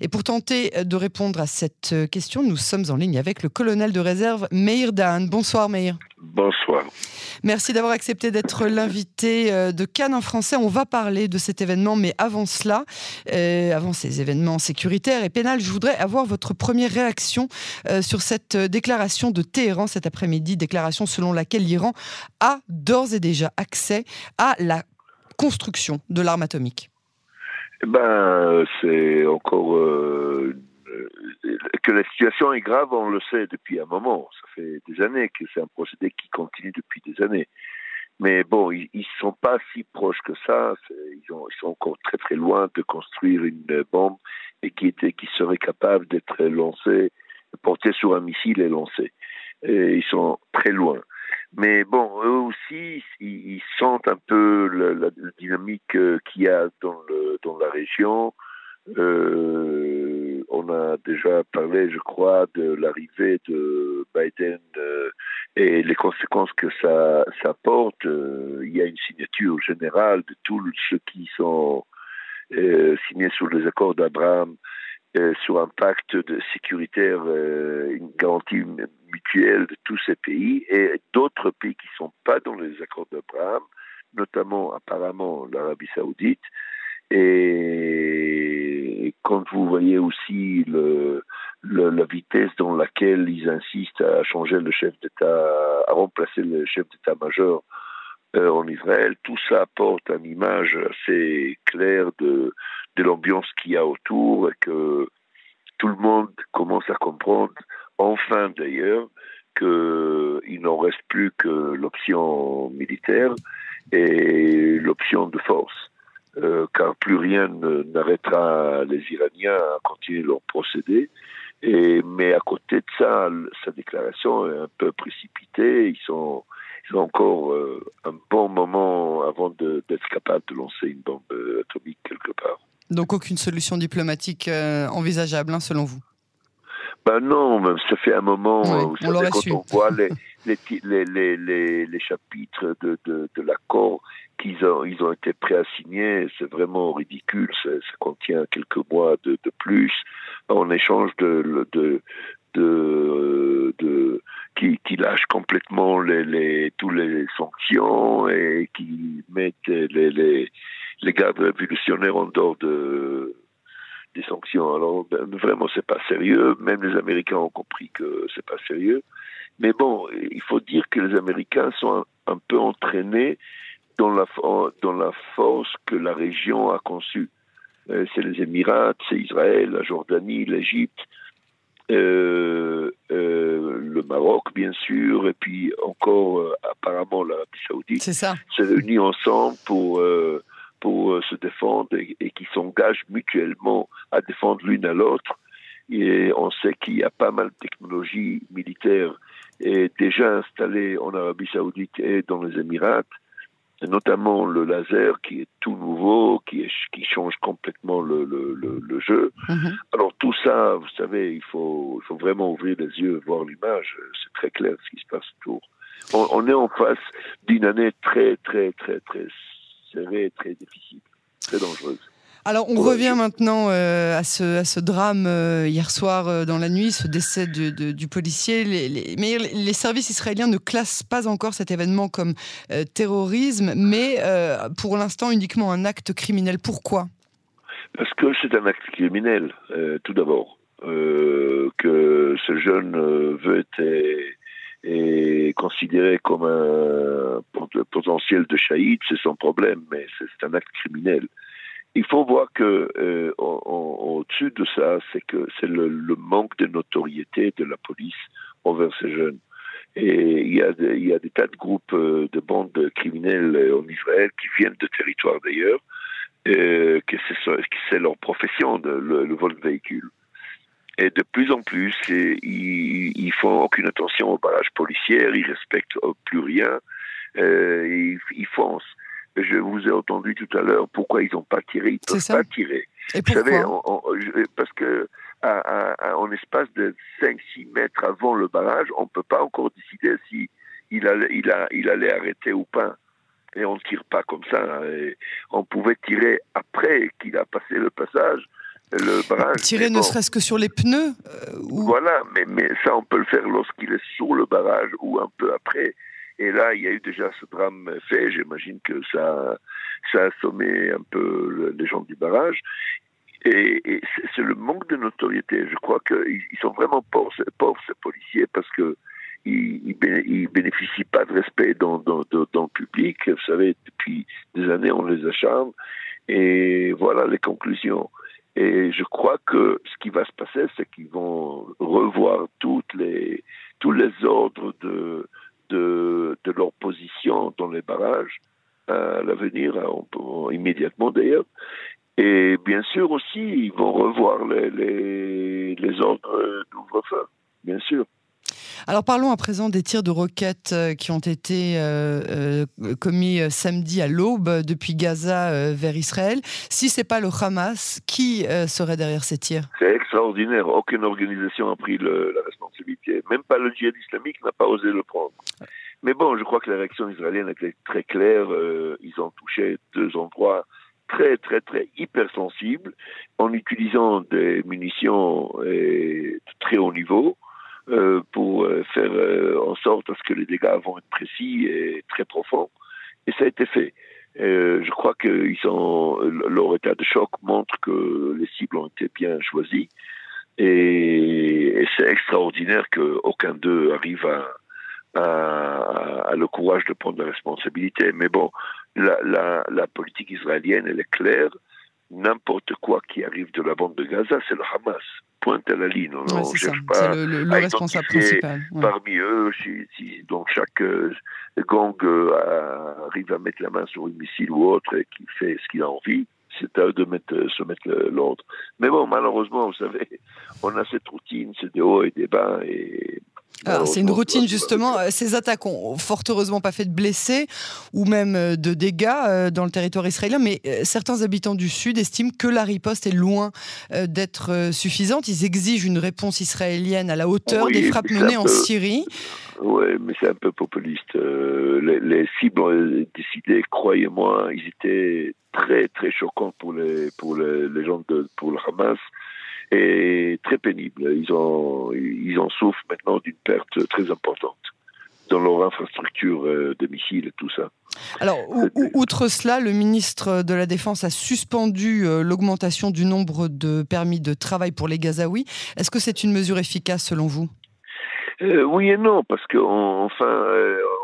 Et pour tenter de répondre à cette question, nous sommes en ligne avec le colonel de réserve Meir Dahan. Bonsoir Meir. Bonsoir. Merci d'avoir accepté d'être l'invité euh, de Cannes en français. On va parler de cet événement, mais avant cela, euh, avant ces événements sécuritaires et pénals, je voudrais avoir votre première réaction euh, sur cette déclaration de Téhéran cet après-midi, déclaration selon laquelle l'Iran a d'ores et déjà accès à la construction de l'arme atomique. Eh ben, c'est encore euh, que la situation est grave, on le sait depuis un moment. Ça fait des années que c'est un procédé qui continue depuis des années. Mais bon, ils, ne sont pas si proches que ça. Ils, ils, sont encore très très loin de construire une bombe et qui était, qui serait capable d'être lancée, portée sur un missile et lancée. Et ils sont très loin. Mais bon, eux aussi, ils, sentent un peu la, dynamique euh, qu'il y a dans, le, dans la région. Euh, on a déjà parlé, je crois, de l'arrivée de Biden euh, et les conséquences que ça, ça porte. Euh, il y a une signature générale de tous ceux qui sont signés sur les accords d'Abraham euh, sur un pacte de sécuritaire, euh, une garantie mutuelle de tous ces pays et d'autres pays qui ne sont pas dans les accords d'Abraham, notamment apparemment l'Arabie saoudite. Et quand vous voyez aussi la vitesse dans laquelle ils insistent à changer le chef d'État, à remplacer le chef d'État-major en Israël, tout ça apporte une image assez claire de, l'ambiance qu'il y a autour et que tout le monde commence à comprendre, enfin d'ailleurs, qu'il n'en reste plus que l'option militaire et l'option de force. Euh, car plus rien n'arrêtera les Iraniens à continuer leur procédé. Mais à côté de ça, sa déclaration est un peu précipitée. Ils sont, encore euh, un bon moment avant d'être capables de lancer une bombe atomique quelque part. Donc aucune solution diplomatique euh, envisageable, hein, selon vous? Ben non, ça fait un moment, vous savez, quand on voit les, les, les, les, les chapitres de, de, de l'accord qu'ils ont, ils ont été prêts à signer, c'est vraiment ridicule, ça, ça, contient quelques mois de, de plus, en échange de, de, de, de qui, qui lâche complètement les, les, tous les sanctions et qui mettent les, les, gardes révolutionnaires en dehors de, des sanctions. Alors ben, vraiment, c'est pas sérieux. Même les Américains ont compris que c'est pas sérieux. Mais bon, il faut dire que les Américains sont un, peu entraînés dans la, dans la force que la région a conçue. Euh, c'est les Émirats, c'est Israël, la Jordanie, l'Égypte, euh, euh, le Maroc, bien sûr, et puis encore euh, apparemment l'Arabie Saoudite. C'est ça. Se réunissent ensemble pour euh, pour se défendre et, et qui s'engagent mutuellement à défendre l'une à l'autre. Et on sait qu'il y a pas mal de technologies militaires déjà installées en Arabie Saoudite et dans les Émirats, notamment le laser qui est tout nouveau, qui, est, qui change complètement le, le, le, le jeu. -hmm. Alors tout ça, vous savez, il faut, il faut vraiment ouvrir les yeux, voir l'image. C'est très clair ce qui se passe autour. On, on est en face d'une année très, très, très, très serrée, très difficile, très dangereuse. Alors on ouais, revient maintenant euh, à, ce, à, ce, drame euh, hier soir euh, dans la nuit, ce décès de, de, du policier. Les, les, mais les services israéliens ne classent pas encore cet événement comme terrorisme, mais pour l'instant uniquement un acte criminel. Pourquoi? Parce que c'est un acte criminel, tout d'abord. que ce jeune veut être est considéré comme un potentiel de chaïd, c'est son problème, mais c'est un acte criminel. Il faut voir que euh, au-dessus de ça, c'est que c'est le, manque de notoriété de la police envers ces jeunes. Et il y a, il y a des tas de groupes euh, de bandes criminelles en Israël qui viennent de territoires d'ailleurs, euh, que c'est leur profession, de, le, vol de véhicules. Et de plus en plus, ils, ils font aucune attention aux barrages policiers, ils respectent plus rien, euh, ils foncent. Je vous ai entendu tout à l'heure pourquoi ils n'ont pas tiré? Ils ne peuvent pas tirer. Et vous savez, on, on, parce que à, à, à, en espace de 5-6 mètres avant le barrage, on ne peut pas encore décider si il allait, il, a, il allait arrêter ou pas. Et on ne tire pas comme ça. Et on pouvait tirer après qu'il a passé le passage le barrage. Tirer ne serait-ce que sur les pneus Voilà, mais, mais ça, on peut le faire lorsqu'il est sur le barrage ou un peu après. Et là, il y a eu déjà ce drame fait. J'imagine que ça, ça a assommé un peu les gens du barrage. Et, c'est le manque de notoriété. Je crois qu'ils sont vraiment pauvres, pauvres, ces policiers, parce que ils, bénéficient pas de respect dans, dans, dans, le public. Vous savez, depuis des années, on les acharne. Et voilà les conclusions. Et je crois que ce qui va se passer, c'est qu'ils vont revoir toutes les, tous les ordres de, de, de leur position dans les barrages à l'avenir, immédiatement d'ailleurs. Et bien sûr aussi, ils vont revoir les, les, les ordres d'ouvre-feu, bien sûr. Alors parlons à présent des tirs de roquettes euh, qui ont été euh, euh, commis samedi à l'aube depuis Gaza vers Israël. Si c'est pas le Hamas, qui serait derrière ces tirs? C'est extraordinaire. Aucune organisation n'a pris la responsabilité. Même pas le djihad islamique n'a pas osé le prendre. Mais bon, je crois que la réaction israélienne était très claire. ils ont touché deux endroits très, très, très hypersensibles en utilisant des munitions de très haut niveau. Euh, pour euh, faire euh, en sorte à ce que les dégâts vont être précis et très profonds. Et ça a été fait. je crois que sont, leur état de choc montre que les cibles ont été bien choisies. Et, c'est extraordinaire qu'aucun d'eux arrive à, à, le courage de prendre la responsabilité. Mais bon, la, la, la politique israélienne, elle est claire n'importe quoi qui arrive de la bande de Gaza, c'est le Hamas. Pointe à la ligne. On ne cherche pas le, le, responsable principal. Parmi eux, si, donc chaque euh, gang euh, arrive à mettre la main sur une missile ou autre et qui fait ce qu'il a envie, c'est à eux de mettre, se mettre l'ordre. Mais bon, malheureusement, vous savez, on a cette routine, c'est des hauts et des bas, et c'est une routine justement. Euh, ces attaques ont fort heureusement pas fait de blessés ou même euh, de dégâts euh, dans le territoire israélien, mais certains habitants du Sud estiment que la riposte est loin d'être suffisante. Ils exigent une réponse israélienne à la hauteur des frappes menées en Syrie. Oui, mais c'est un peu populiste. les, cibles ont décidé, croyez-moi, ils étaient très très choquants pour les pour les, gens de pour le Hamas est très pénible. Ils, ont, ils en souffrent maintenant d'une perte très importante dans leur infrastructure euh, de missiles et tout ça. Alors, outre cela, le ministre de la Défense a suspendu euh, l'augmentation du nombre de permis de travail pour les Gazaouis. Est-ce que c'est une mesure efficace selon vous? Euh, Oui et non, parce qu'en fin,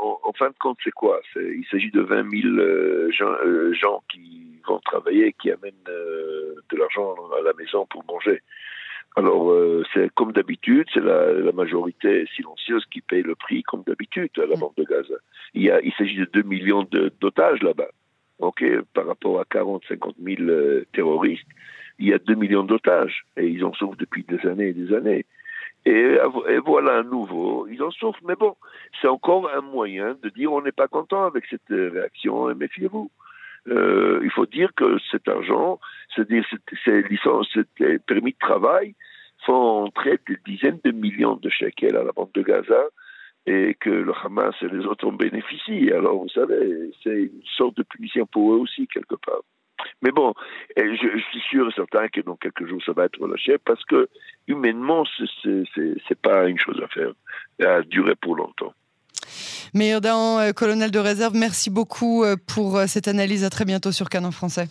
en, fin de compte, c'est quoi? Il s'agit de 20 000 gens, gens qui vont travailler, qui amènent de l'argent à la maison pour manger. Alors, euh, c'est comme d'habitude, c'est la, la, majorité silencieuse qui paye le prix, comme d'habitude, à la vente de gaz. Il, y a, il s'agit de 2 millions d'otages là-bas. Ok, par rapport à 40, 50 000 terroristes, il y a 2 millions d'otages. Et ils en souffrent depuis des années et des années. Et, et, voilà un nouveau, ils en souffrent. Mais bon, c'est encore un moyen de dire on n'est pas content avec cette réaction et méfiez-vous. Euh, il faut dire que cet argent, ces licences, ces permis de travail, font entrer des dizaines de millions de shekels à la bande de Gaza et que le Hamas et les autres en bénéficient. Alors, vous savez, c'est une sorte de punition pour eux aussi, quelque part. Mais bon, je, je, suis sûr et certain que dans quelques jours, ça va être relâché parce que humainement, c'est pas une chose à faire, à durer pour longtemps. Meilleur euh, colonel de réserve, merci beaucoup euh, pour euh, cette analyse. À très bientôt sur Canon Français.